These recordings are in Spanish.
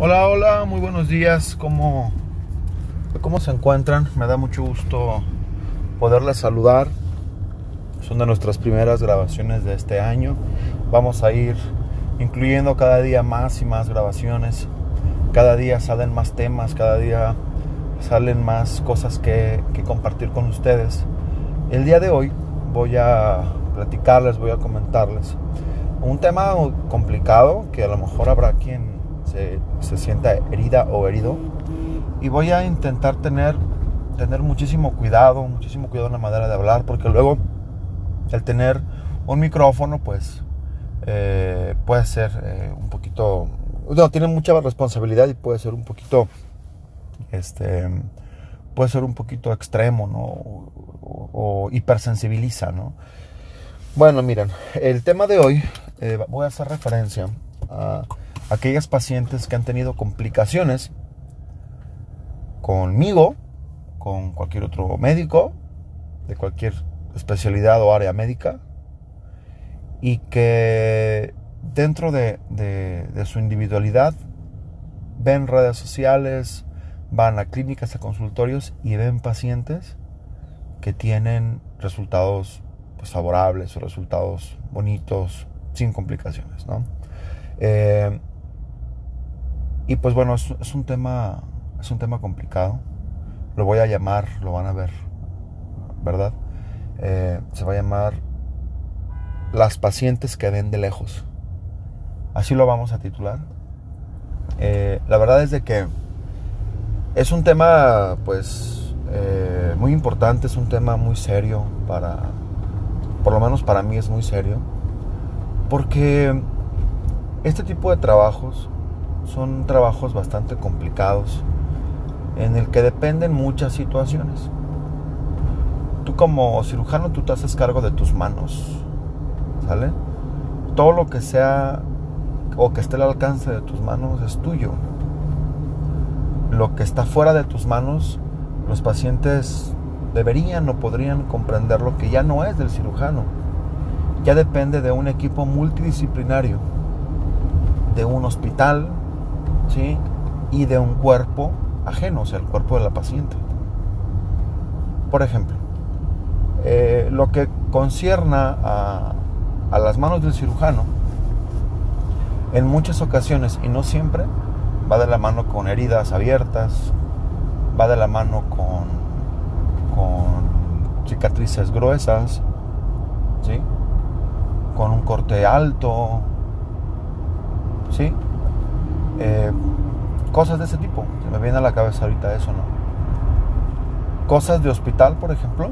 Hola, hola, muy buenos días. ¿Cómo, ¿Cómo se encuentran? Me da mucho gusto poderles saludar. Son de nuestras primeras grabaciones de este año. Vamos a ir incluyendo cada día más y más grabaciones. Cada día salen más temas, cada día salen más cosas que, que compartir con ustedes. El día de hoy voy a platicarles, voy a comentarles un tema complicado que a lo mejor habrá quien se, sienta herida o herido. Y voy a intentar tener, tener muchísimo cuidado, muchísimo cuidado en la manera de hablar, porque luego el tener un micrófono, pues eh, puede ser eh, un poquito, no, tiene mucha responsabilidad y puede ser un poquito, este, puede ser un poquito extremo, ¿no? O, o hipersensibiliza, ¿no? Bueno, miren, el tema de hoy eh, voy a hacer referencia a aquellas pacientes que han tenido complicaciones conmigo, con cualquier otro médico, de cualquier especialidad o área médica, y que dentro de, su individualidad ven redes sociales, van a clínicas, a consultorios y ven pacientes que tienen resultados pues, favorables o resultados bonitos, sin complicaciones. ¿no? Eh, y pues bueno, es, un tema, es un tema complicado. Lo voy a llamar, lo van a ver, ¿verdad? Eh, se va a llamar Las pacientes que ven de lejos. Así lo vamos a titular. Eh, la verdad es de que es un tema, pues, eh, muy importante, es un tema muy serio para, por lo menos para mí es muy serio, porque este tipo de trabajos son trabajos bastante complicados en el que dependen muchas situaciones. Tú como cirujano tú te haces cargo de tus manos, ¿sale? Todo lo que sea o que esté al alcance de tus manos es tuyo. Lo que está fuera de tus manos, los pacientes deberían o podrían comprender lo que ya no es del cirujano. Ya depende de un equipo multidisciplinario, de un hospital, ¿sí? y de un cuerpo ajeno, o sea, el cuerpo de la paciente. Por ejemplo, eh, lo que concierna a, a las manos del cirujano, en muchas ocasiones y no siempre, va de la mano con heridas abiertas, va de la mano con, con cicatrices gruesas, ¿sí? con un corte alto, ¿sí? Eh, cosas de ese tipo. Se me viene a la cabeza ahorita eso, ¿no? Cosas de hospital, por ejemplo,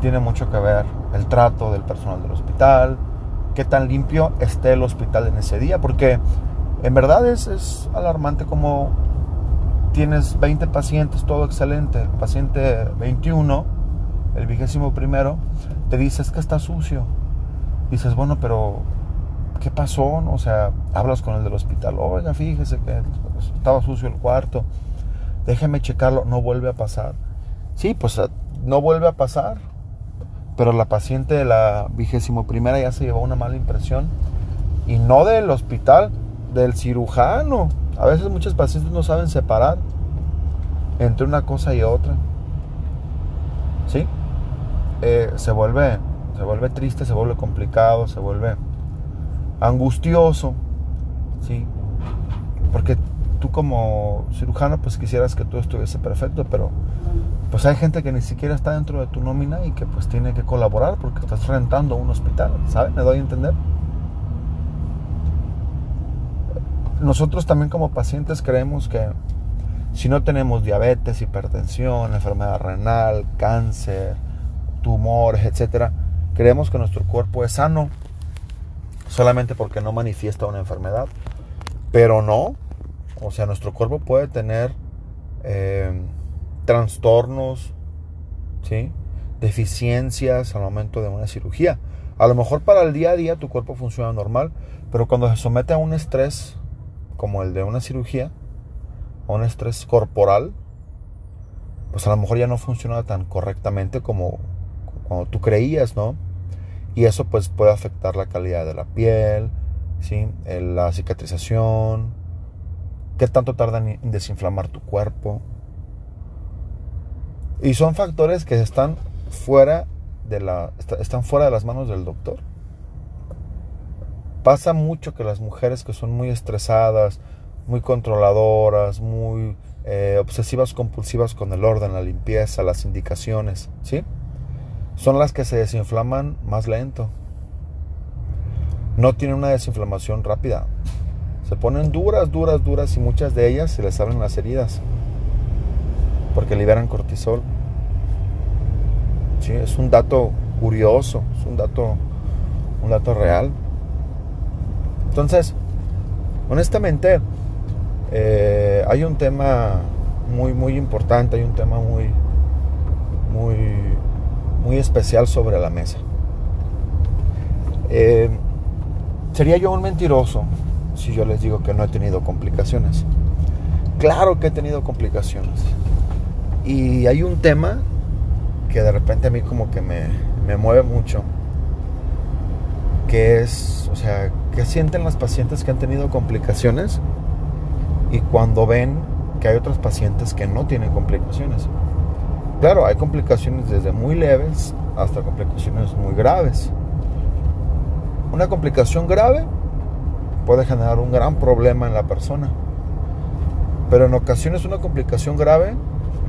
tiene mucho que ver el trato del personal del hospital, qué tan limpio esté el hospital en ese día, porque en verdad es, es alarmante como tienes 20 pacientes, todo excelente, el paciente 21, el vigésimo primero, te dices que está sucio. Dices, bueno, pero ¿qué pasó? O sea, hablas con el del hospital, oiga, fíjese que estaba sucio el cuarto, déjeme checarlo, no vuelve a pasar. Sí, pues ah, no vuelve a pasar, pero la paciente de la vigésimo primera ya se llevó una mala impresión, y no del hospital, del cirujano. A veces muchos pacientes no saben separar entre una cosa y otra. ¿Sí? Eh, se vuelve se vuelve triste, se vuelve complicado, se vuelve angustioso, ¿sí? Porque tú como cirujano pues quisieras que todo estuviese perfecto, pero pues hay gente que ni siquiera está dentro de tu nómina y que pues tiene que colaborar porque estás rentando un hospital, ¿sabes? ¿Me doy a entender? Nosotros también como pacientes creemos que si no tenemos diabetes, hipertensión, enfermedad renal, cáncer, tumores, etcétera, creemos que nuestro cuerpo es sano solamente porque no manifiesta una enfermedad. Pero no, o sea, nuestro cuerpo puede tener eh, trastornos, ¿sí? deficiencias al momento de una cirugía. A lo mejor para el día a día tu cuerpo funciona normal, pero cuando se somete a un estrés como el de una cirugía, a un estrés corporal, pues a lo mejor ya no funciona tan correctamente como, como tú creías, ¿no? Y eso pues puede afectar la calidad de la piel, ¿sí? la cicatrización, qué tanto tardan en desinflamar tu cuerpo. Y son factores que están fuera de la están fuera de las manos del doctor. Pasa mucho que las mujeres que son muy estresadas, muy controladoras, muy eh, obsesivas compulsivas con el orden, la limpieza, las indicaciones, ¿sí? Son las que se desinflaman más lento. No tienen una desinflamación rápida. Se ponen duras, duras, duras y muchas de ellas se les abren las heridas porque liberan cortisol. Sí, es un dato curioso, es un dato, un dato real. Entonces, honestamente, eh, hay un tema muy, muy importante, hay un tema muy, muy, muy especial sobre la mesa. Eh, sería yo un mentiroso si yo les digo que no he tenido complicaciones. Claro que he tenido complicaciones. Y hay un tema que de repente a mí como que me, me mueve mucho, que es, o sea, que sienten las pacientes que han tenido complicaciones y cuando ven que hay otros pacientes que no tienen complicaciones. Claro, hay complicaciones desde muy leves hasta complicaciones muy graves. Una complicación grave puede generar un gran problema en la persona. Pero en ocasiones una complicación grave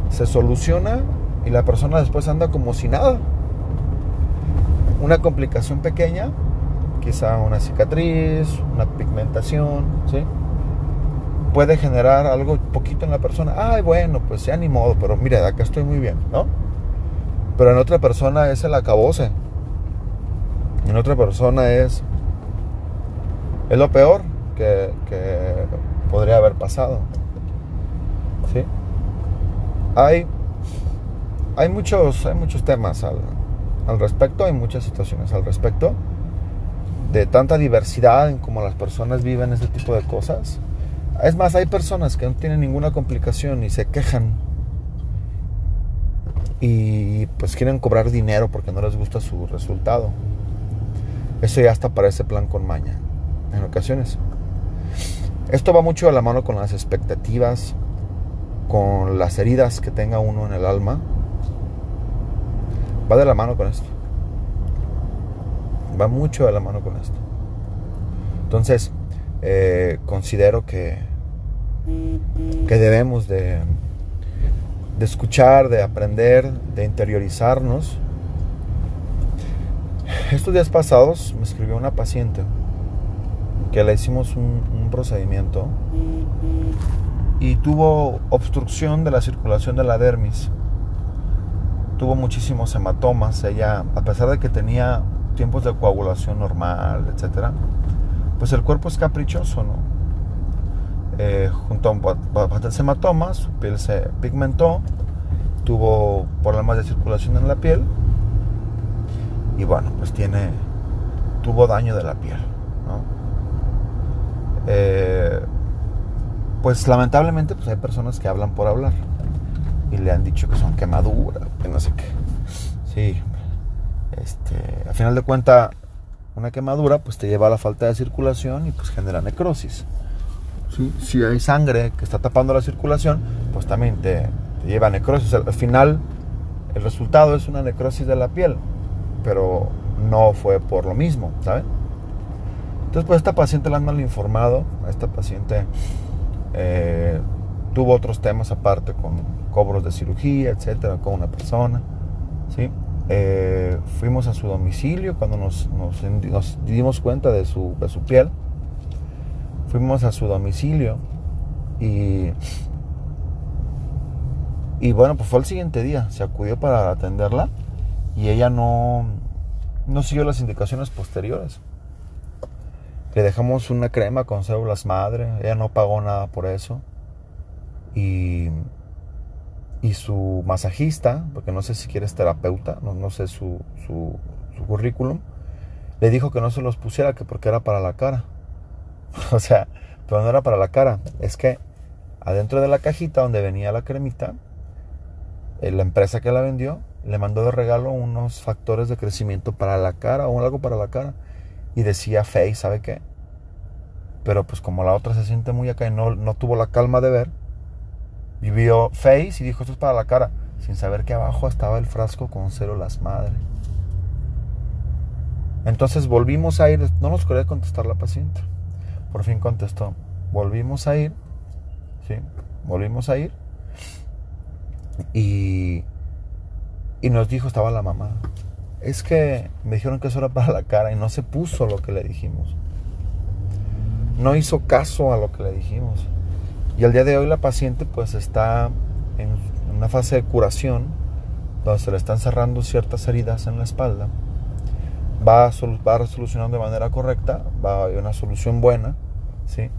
se soluciona y la persona después anda como si nada. Una complicación pequeña, quizá una cicatriz, una pigmentación, ¿sí? Puede generar algo poquito en la persona. Ay, bueno, pues sea ni modo, pero mire, acá estoy muy bien, ¿no? Pero en otra persona es el acabose. En otra persona es es lo peor que, podría haber pasado. ¿Sí? Hay, hay, muchos, hay muchos temas al, al respecto, hay muchas situaciones al respecto de tanta diversidad en cómo las personas viven ese tipo de cosas. Es más, hay personas que no tienen ninguna complicación y se quejan y pues quieren cobrar dinero porque no les gusta su resultado. Eso ya hasta parece plan con maña en ocasiones. Esto va mucho de la mano con las expectativas, con las heridas que tenga uno en el alma. Va de la mano con esto. Va mucho de la mano con esto. Entonces, eh, considero que, que debemos de, de escuchar, de aprender, de interiorizarnos. Estos días pasados me escribió una paciente que le hicimos un, procedimiento y tuvo obstrucción de la circulación de la dermis. Tuvo muchísimos hematomas. Ella, a pesar de que tenía tiempos de coagulación normal, etcétera, pues el cuerpo es caprichoso, ¿no? Eh, junto a bastantes hematomas, su piel se pigmentó, tuvo problemas de circulación en la piel y bueno, pues tiene, tuvo daño de la piel, ¿no? Eh, pues lamentablemente pues hay personas que hablan por hablar y le han dicho que son quemaduras, que no sé qué. Sí, este, a final de cuentas, una quemadura pues te lleva a la falta de circulación y pues genera necrosis. Si hay sangre que está tapando la circulación, pues también te, lleva a necrosis. Al final, el resultado es una necrosis de la piel, pero no fue por lo mismo, ¿sabes? Entonces, pues esta paciente la han mal informado. Esta paciente eh, tuvo otros temas aparte con cobros de cirugía, etcétera, con una persona. ¿sí? Eh, fuimos a su domicilio cuando nos, dimos cuenta de su, piel. Fuimos a su domicilio y, y bueno, pues fue el siguiente día. Se acudió para atenderla y ella no, no siguió las indicaciones posteriores. Le dejamos una crema con células madre. Ella no pagó nada por eso. Y, y su masajista, porque no sé si quiere terapeuta, no, no sé su, su, su, currículum, le dijo que no se los pusiera, que porque era para la cara. o sea, pero no era para la cara. Es que adentro de la cajita donde venía la cremita, eh, la empresa que la vendió le mandó de regalo unos factores de crecimiento para la cara o algo para la cara y decía Face, ¿sabe qué? pero pues como la otra se siente muy acá y no, no tuvo la calma de ver, vivió Face y dijo esto es para la cara, sin saber que abajo estaba el frasco con células madre. Entonces volvimos a ir, no nos quería contestar la paciente. Por fin contestó. Volvimos a ir, ¿sí? Volvimos a ir. Y, y nos dijo, estaba la mamá. Es que me dijeron que eso era para la cara y no se puso lo que le dijimos. No hizo caso a lo que le dijimos. Y al día de hoy la paciente pues está en una fase de curación donde se le están cerrando ciertas heridas en la espalda va, va resolucionando de manera correcta, va a una solución buena, ¿sí?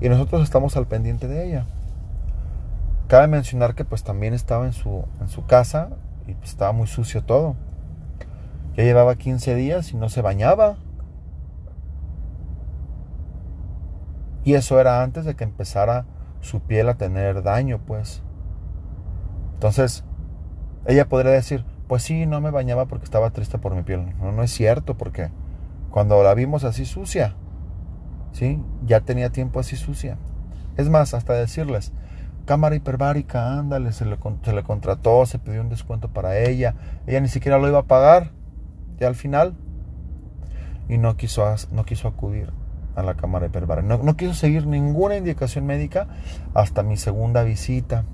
Y nosotros estamos al pendiente de ella. Cabe mencionar que pues también estaba en su, en su casa y pues, estaba muy sucio todo. Ya llevaba 15 días y no se bañaba. Y eso era antes de que empezara su piel a tener daño, pues. Entonces, ella podría decir, pues sí, no me bañaba porque estaba triste por mi piel. No, no es cierto, porque cuando la vimos así sucia, ¿sí? Ya tenía tiempo así sucia. Es más, hasta decirles, cámara hiperbárica, ándale, se le, se le contrató, se pidió un descuento para ella, ella ni siquiera lo iba a pagar, ya al final, y no quiso, no quiso acudir a la cámara hiperbárica. No, no quiso seguir ninguna indicación médica hasta mi segunda visita.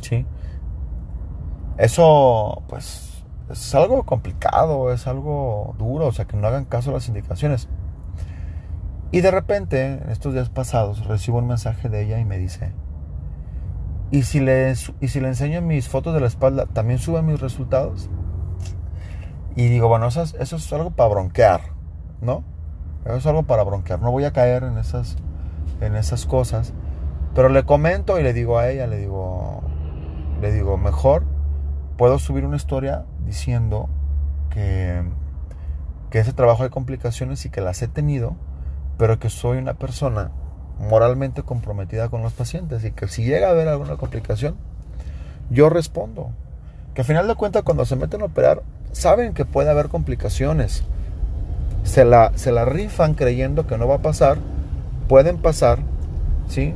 ¿Sí? Eso, pues, es algo complicado, es algo duro, o sea, que no hagan caso a las indicaciones. Y de repente, en estos días pasados, recibo un mensaje de ella y me dice, ¿y si le, y si le enseño mis fotos de la espalda, también sube mis resultados? Y digo, bueno, eso es, eso es algo para bronquear, ¿no? Es algo para bronquear, no voy a caer en esas, en esas cosas. Pero le comento y le digo a ella, le digo, le digo, mejor puedo subir una historia diciendo que, que ese trabajo hay complicaciones y que las he tenido, pero que soy una persona moralmente comprometida con los pacientes y que si llega a haber alguna complicación, yo respondo. Que al final de cuentas cuando se meten a operar, saben que puede haber complicaciones. Se la, se la rifan creyendo que no va a pasar, pueden pasar, ¿sí?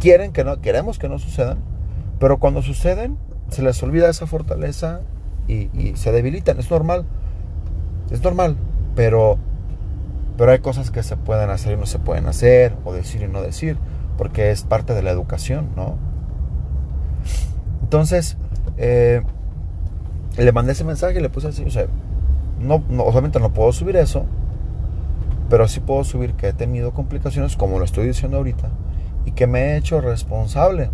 Quieren que no, queremos que no sucedan, pero cuando suceden, se les olvida esa fortaleza y, se debilitan. Es normal. Es normal. Pero, pero hay cosas que se pueden hacer y no se pueden hacer, o decir y no decir, porque es parte de la educación, ¿no? Entonces, eh, le mandé ese mensaje y le puse así, o sea, no, obviamente no puedo subir eso, pero sí puedo subir que he tenido complicaciones, como lo estoy diciendo ahorita, y que me he hecho responsable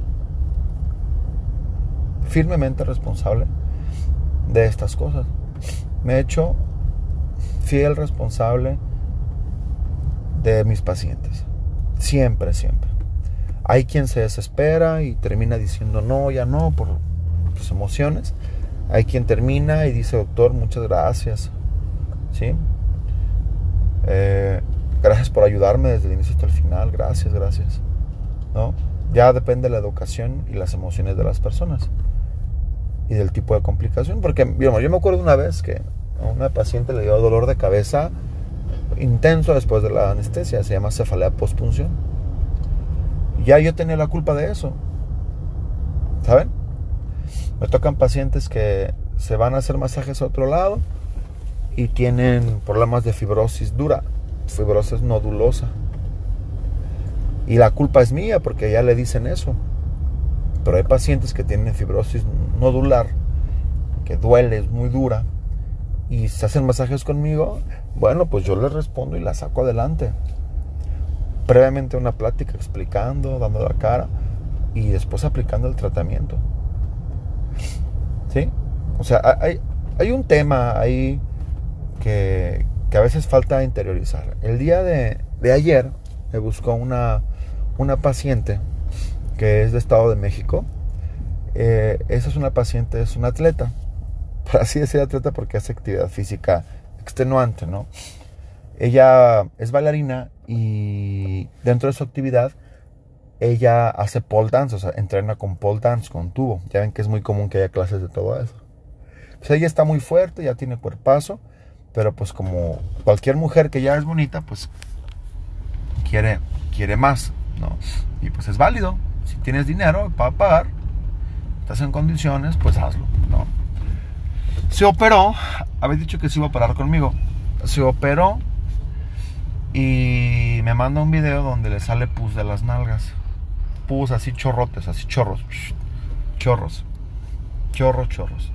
firmemente responsable de estas cosas. Me he hecho fiel responsable de mis pacientes. Siempre, siempre. Hay quien se desespera y termina diciendo no, ya no, por sus emociones. Hay quien termina y dice, doctor, muchas gracias. ¿Sí? Eh, gracias por ayudarme desde el inicio hasta el final. Gracias, gracias. ¿No? Ya depende de la educación y las emociones de las personas y del tipo de complicación. Porque digamos, yo me acuerdo una vez que a una paciente le dio dolor de cabeza intenso después de la anestesia, se llama cefalea postpunción. Ya yo tenía la culpa de eso. ¿Saben? Me tocan pacientes que se van a hacer masajes a otro lado y tienen problemas de fibrosis dura, fibrosis nodulosa. Y la culpa es mía porque ya le dicen eso. Pero hay pacientes que tienen fibrosis nodular, que duele, es muy dura, y se hacen masajes conmigo, bueno, pues yo les respondo y la saco adelante. Previamente una plática explicando, dando la cara y después aplicando el tratamiento. ¿Sí? O sea, hay, hay un tema ahí que, que, a veces falta interiorizar. El día de, de ayer me buscó una, una paciente que es de Estado de México. Eh, esa es una paciente, es una atleta, por así decir atleta porque hace actividad física extenuante, ¿no? Ella es bailarina y dentro de su actividad ella hace pole dance, o sea, entrena con pole dance, con tubo. Ya ven que es muy común que haya clases de todo eso. Pues ella está muy fuerte, ya tiene cuerpazo Pero pues como cualquier mujer que ya es bonita, pues quiere, quiere más, ¿no? Y pues es válido. Si tienes dinero para pagar, estás en condiciones, pues hazlo, ¿no? Se operó, habéis dicho que se iba a operar conmigo. Se operó y me manda un video donde le sale pus de las nalgas. Pus así chorrotes, así chorros. Chorros. Chorros, chorros.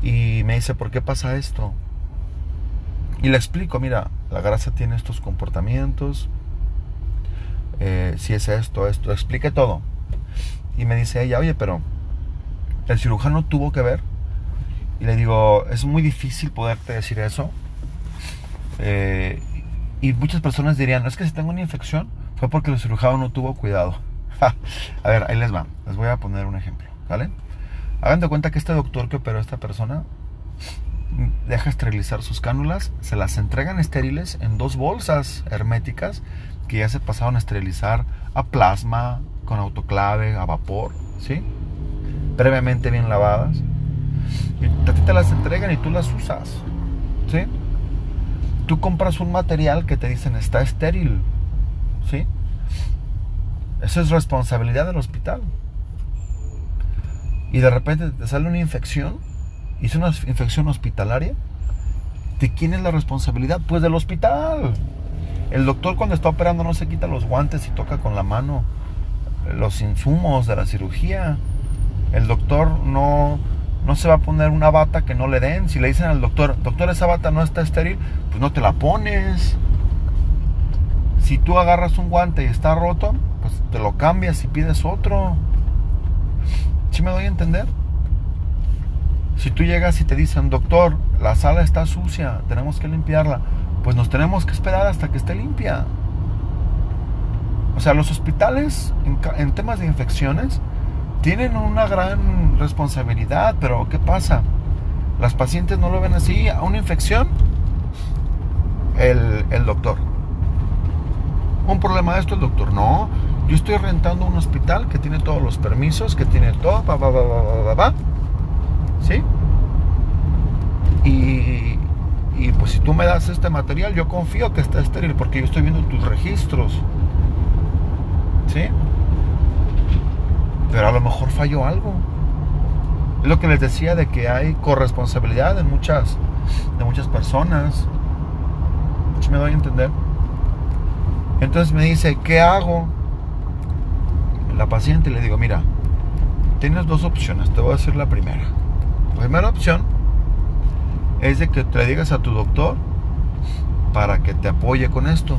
Y me dice, ¿por qué pasa esto? Y le explico, mira, la grasa tiene estos comportamientos. Eh, si es esto, esto, explique todo. Y me dice ella, oye, pero el cirujano tuvo que ver. Y le digo, es muy difícil poderte decir eso. Eh, y muchas personas dirían, es que si tengo una infección fue porque el cirujano no tuvo cuidado. a ver, ahí les va. Les voy a poner un ejemplo, ¿vale? Hagan de cuenta que este doctor que operó a esta persona deja esterilizar sus cánulas, se las entregan estériles en dos bolsas herméticas que ya se pasaron a esterilizar a plasma, con autoclave, a vapor, ¿sí? Previamente bien lavadas. Y a ti te las entregan y tú las usas, ¿sí? Tú compras un material que te dicen está estéril, ¿sí? Eso es responsabilidad del hospital. Y de repente te sale una infección, y es una infección hospitalaria, ¿de quién es la responsabilidad? Pues del hospital. El doctor cuando está operando no se quita los guantes y toca con la mano los insumos de la cirugía. El doctor no, no se va a poner una bata que no le den. Si le dicen al doctor, doctor, esa bata no está estéril, pues no te la pones. Si tú agarras un guante y está roto, pues te lo cambias y pides otro. ¿Sí me doy a entender? Si tú llegas y te dicen, doctor, la sala está sucia, tenemos que limpiarla, pues nos tenemos que esperar hasta que esté limpia. O sea, los hospitales en, temas de infecciones tienen una gran responsabilidad, pero ¿qué pasa? Las pacientes no lo ven así. A una infección, el, el doctor. Un problema de esto, el doctor. No, yo estoy rentando un hospital que tiene todos los permisos, que tiene todo, va, va, va, va, va, ¿sí? Y, y pues si tú me das este material, yo confío que está estéril porque yo estoy viendo tus registros. ¿Sí? Pero a lo mejor falló algo. Es lo que les decía de que hay corresponsabilidad de muchas, de muchas personas. ¿Sí me doy a entender? Entonces me dice, ¿qué hago? La paciente le digo, mira, tienes dos opciones, te voy a decir la primera. La primera opción es de que te digas a tu doctor para que te apoye con esto.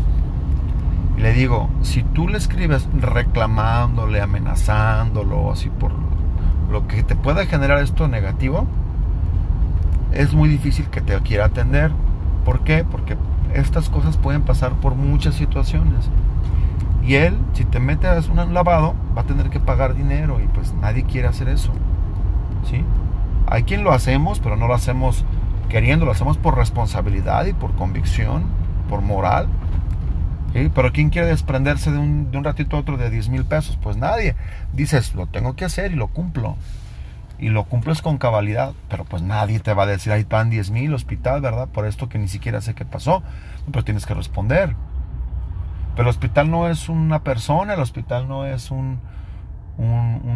Le digo, si tú le escribes reclamándole, amenazándolo, así por lo que te pueda generar esto negativo, es muy difícil que te quiera atender. ¿Por qué? Porque estas cosas pueden pasar por muchas situaciones. Y él, si te metes un lavado, va a tener que pagar dinero y pues nadie quiere hacer eso. ¿Sí? Hay quien lo hacemos, pero no lo hacemos queriendo, lo hacemos por responsabilidad y por convicción, por moral. Pero ¿quién quiere desprenderse de un, de un ratito a otro de 10 mil pesos? Pues nadie. Dices, lo tengo que hacer y lo cumplo. Y lo cumples con cabalidad, pero pues nadie te va a decir, ahí van 10 mil hospital, ¿verdad? Por esto que ni siquiera sé qué pasó. Pero tienes que responder. Pero el hospital no es una persona, el hospital no es un, un,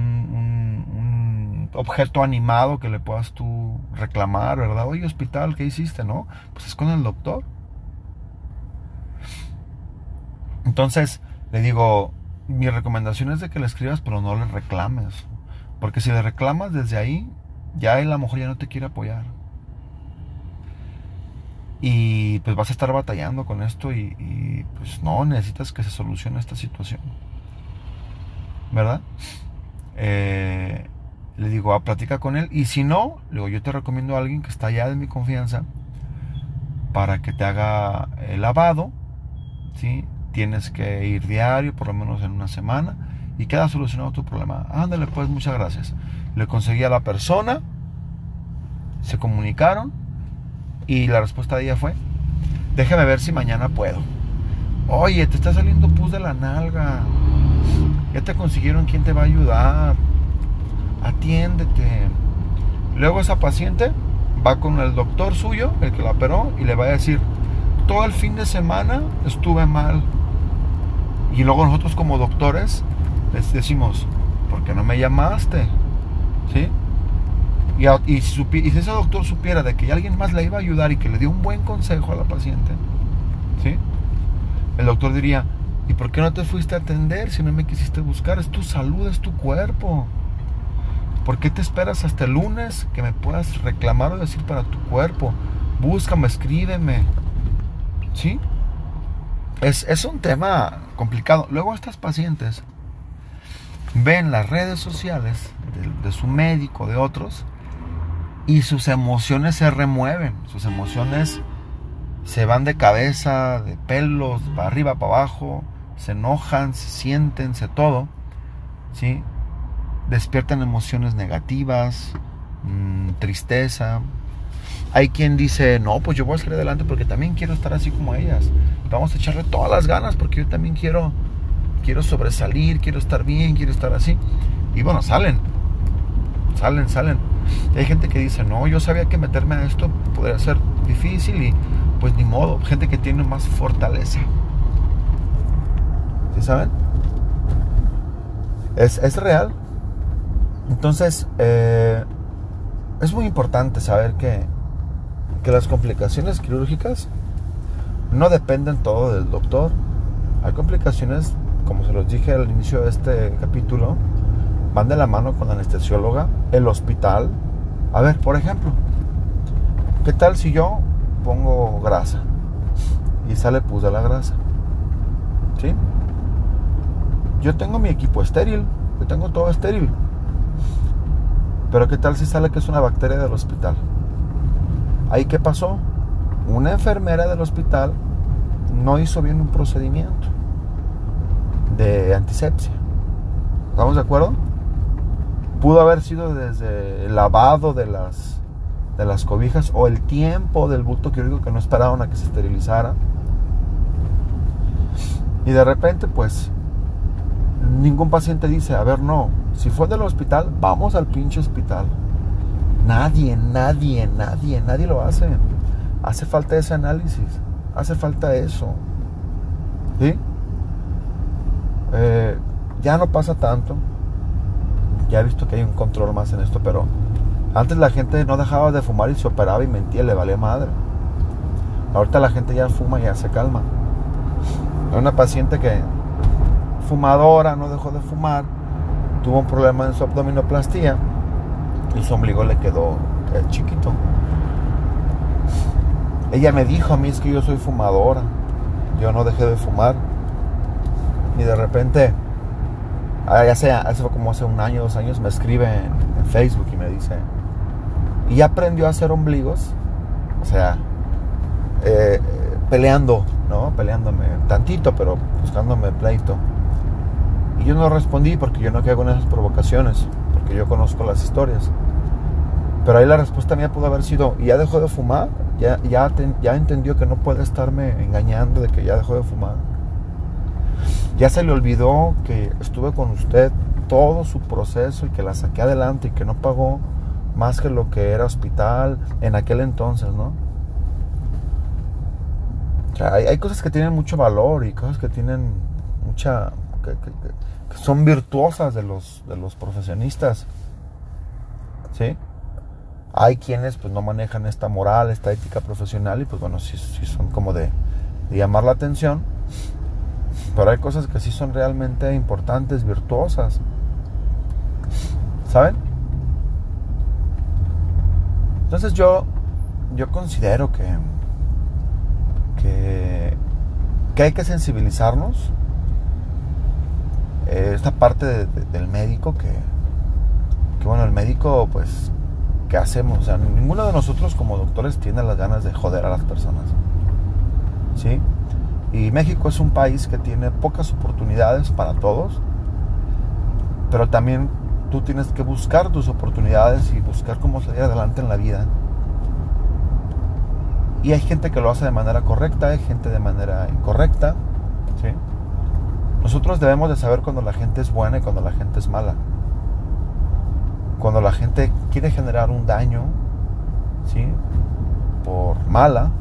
objeto animado que le puedas tú reclamar, ¿verdad? Oye, hospital, ¿qué hiciste? No, pues es con el doctor. Entonces, le digo, mi recomendación es de que le escribas, pero no le reclames. Porque si le reclamas desde ahí, ya él a lo mejor ya no te quiere apoyar. Y pues vas a estar batallando con esto y, pues no, necesitas que se solucione esta situación. ¿Verdad? Eh, le digo, a ah, platica con él. Y si no, le yo te recomiendo a alguien que está allá de mi confianza para que te haga el lavado. ¿sí? Tienes que ir diario, por lo menos en una semana. Y queda solucionado tu problema. Ándale, pues, muchas gracias. Le conseguí a la persona. Se comunicaron y la respuesta de ella fue, déjame ver si mañana puedo. Oye, te está saliendo pus de la nalga. Ya te consiguieron quién te va a ayudar. Atiéndete. Luego esa paciente va con el doctor suyo, el que la operó, y le va a decir, todo el fin de semana estuve mal. Y luego nosotros como doctores les decimos, ¿por qué no me llamaste? ¿Sí? Y, si, ese doctor supiera de que alguien más le iba a ayudar y que le dio un buen consejo a la paciente, ¿sí? El doctor diría, ¿y por qué no te fuiste a atender si no me quisiste buscar? Es tu salud, es tu cuerpo. ¿Por qué te esperas hasta el lunes que me puedas reclamar o decir para tu cuerpo? Búscame, escríbeme. ¿Sí? Es, es un tema complicado. Luego estas pacientes ven las redes sociales de, su médico, de otros, y sus emociones se remueven, sus emociones se van de cabeza, de pelos, para arriba, para abajo, se enojan, se sienten, se todo, ¿sí? Despiertan emociones negativas, mm, tristeza. Hay quien dice, no, pues yo voy a salir adelante porque también quiero estar así como ellas. Vamos a echarle todas las ganas porque yo también quiero quiero sobresalir, quiero estar bien, quiero estar así. Y bueno, salen, salen, salen. hay gente que dice, no, yo sabía que meterme a esto podría ser difícil y pues ni modo, gente que tiene más fortaleza. ¿Sí saben? Es, es real. Entonces, eh, es muy importante saber que, que las complicaciones quirúrgicas no dependen todo del doctor. Hay complicaciones como se los dije al inicio de este capítulo, van de la mano con la anestesióloga, el hospital. A ver, por ejemplo, ¿qué tal si yo pongo grasa y sale pus de la grasa? ¿Sí? Yo tengo mi equipo estéril, yo tengo todo estéril. Pero ¿qué tal si sale que es una bacteria del hospital? ¿Ahí qué pasó? Una enfermera del hospital no hizo bien un procedimiento de antisepsia. ¿Estamos de acuerdo? Pudo haber sido desde el lavado de las, de las cobijas o el tiempo del bulto quirúrgico que no esperaron a que se esterilizara. Y de repente, pues, ningún paciente dice, a ver, no, si fue del hospital, vamos al pinche hospital. Nadie, nadie, nadie, nadie lo hace. Hace falta ese análisis, hace falta eso. ¿Sí? Eh, ya no pasa tanto. Ya he visto que hay un control más en esto, pero antes la gente no dejaba de fumar y se operaba y mentía, le valía madre. Ahorita la gente ya fuma y ya se calma. Hay una paciente que fumadora, no dejó de fumar, tuvo un problema en su abdominoplastía y su ombligo le quedó eh, chiquito. Ella me dijo a mí es que yo soy fumadora, yo no dejé de fumar y de repente, ah, ya sea, hace como hace un año, dos años, me escribe en, Facebook y me dice, y aprendió a hacer ombligos, o sea, eh, peleando, ¿no? Peleándome tantito, pero buscándome pleito. Y yo no respondí porque yo no caigo en esas provocaciones, porque yo conozco las historias. Pero ahí la respuesta mía pudo haber sido, ¿y ya dejó de fumar? ¿Ya, ya, ya entendió que no puede estarme engañando de que ya dejó de fumar? Ya se le olvidó que estuve con usted todo su proceso y que la saqué adelante y que no pagó más que lo que era hospital en aquel entonces, ¿no? O sea, hay, cosas que tienen mucho valor y cosas que tienen mucha... que, son virtuosas de los, de los profesionistas. ¿Sí? Hay quienes pues no manejan esta moral, esta ética profesional y pues bueno, sí, son como de llamar la atención pero hay cosas que sí son realmente importantes, virtuosas. ¿Saben? Entonces yo, yo considero que, que, hay que sensibilizarnos. Eh, esta parte del médico que, que, bueno, el médico pues, ¿qué hacemos? O sea, ninguno de nosotros como doctores tiene las ganas de joder a las personas. ¿Sí? Y México es un país que tiene pocas oportunidades para todos, pero también tú tienes que buscar tus oportunidades y buscar cómo salir adelante en la vida. Y hay gente que lo hace de manera correcta, hay gente de manera incorrecta. ¿sí? Nosotros debemos de saber cuando la gente es buena y cuando la gente es mala. Cuando la gente quiere generar un daño, ¿sí? Por mala,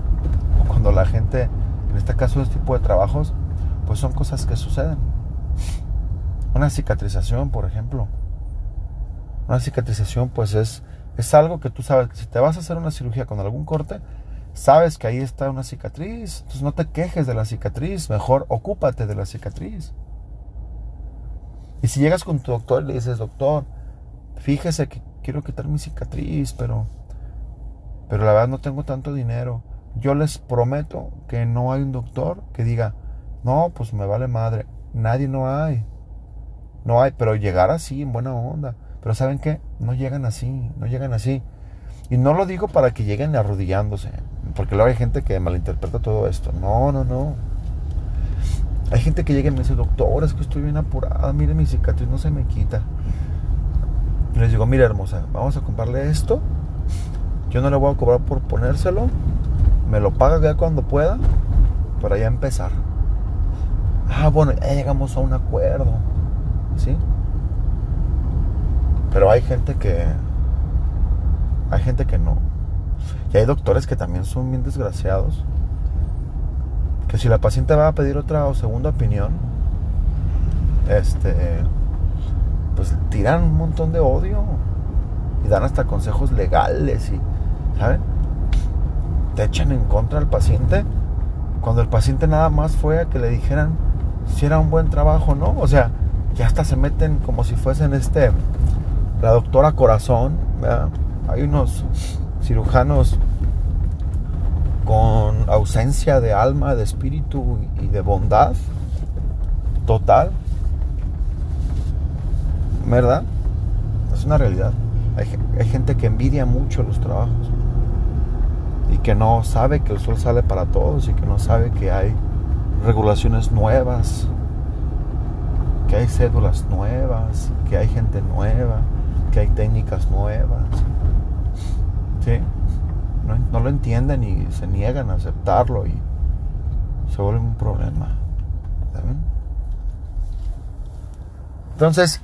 o cuando la gente, en este caso, este tipo de trabajos, pues son cosas que suceden. Una cicatrización, por ejemplo. Una cicatrización, pues es, es algo que tú sabes, si te vas a hacer una cirugía con algún corte, sabes que ahí está una cicatriz. Entonces no te quejes de la cicatriz, mejor ocúpate de la cicatriz. Y si llegas con tu doctor y le dices, doctor, fíjese que quiero quitar mi cicatriz, pero, pero la verdad no tengo tanto dinero. Yo les prometo que no hay un doctor que diga, no, pues me vale madre. Nadie no hay. No hay, pero llegar así, en buena onda. Pero ¿saben qué? No llegan así, no llegan así. Y no lo digo para que lleguen arrodillándose, porque luego hay gente que malinterpreta todo esto. No, no, no. Hay gente que llega y me dice, doctor, es que estoy bien apurada, mire mi cicatriz no se me quita. Y les digo, mira hermosa, vamos a comprarle esto. Yo no le voy a cobrar por ponérselo. Me lo paga ya cuando pueda para ya empezar. Ah, bueno, ya llegamos a un acuerdo. ¿Sí? Pero hay gente que... Hay gente que no. Y hay doctores que también son bien desgraciados. Que si la paciente va a pedir otra o segunda opinión, este, pues tiran un montón de odio y dan hasta consejos legales y, ¿saben? Te echan en contra al paciente cuando el paciente nada más fue a que le dijeran si era un buen trabajo, ¿no? O sea, ya hasta se meten como si fuesen este, la doctora corazón. Hay unos cirujanos con ausencia de alma, de espíritu y de bondad total. ¿Verdad? Es una realidad. Hay, gente que envidia mucho los trabajos que no sabe que el sol sale para todos y que no sabe que hay regulaciones nuevas, que hay cédulas nuevas, que hay gente nueva, que hay técnicas nuevas. ¿Sí? No, lo entienden y se niegan a aceptarlo y se vuelve un problema. Entonces,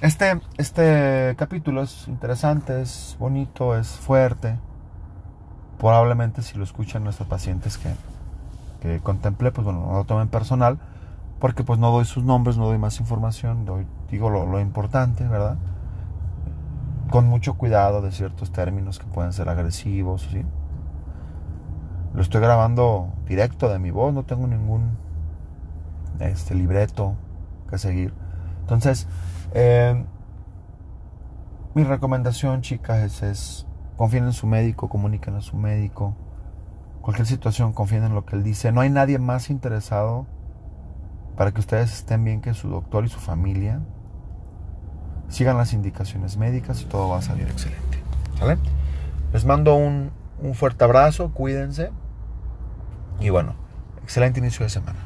este, este capítulo es interesante, es bonito, es fuerte. Probablemente si lo escuchan nuestros pacientes que, que contemplé, pues bueno, no lo tomen personal, porque pues no doy sus nombres, no doy más información, doy, digo lo, importante, ¿verdad? Con mucho cuidado de ciertos términos que pueden ser agresivos, ¿sí? Lo estoy grabando directo de mi voz, no tengo ningún este, libreto que seguir. Entonces, eh, mi recomendación, chicas, es, confíen en su médico, comuniquen a su médico. Cualquier situación, confíen en lo que él dice. No hay nadie más interesado para que ustedes estén bien que su doctor y su familia. Sigan las indicaciones médicas y todo va a salir excelente. ¿Sale? Les mando un, un fuerte abrazo, cuídense. Y bueno, excelente inicio de semana.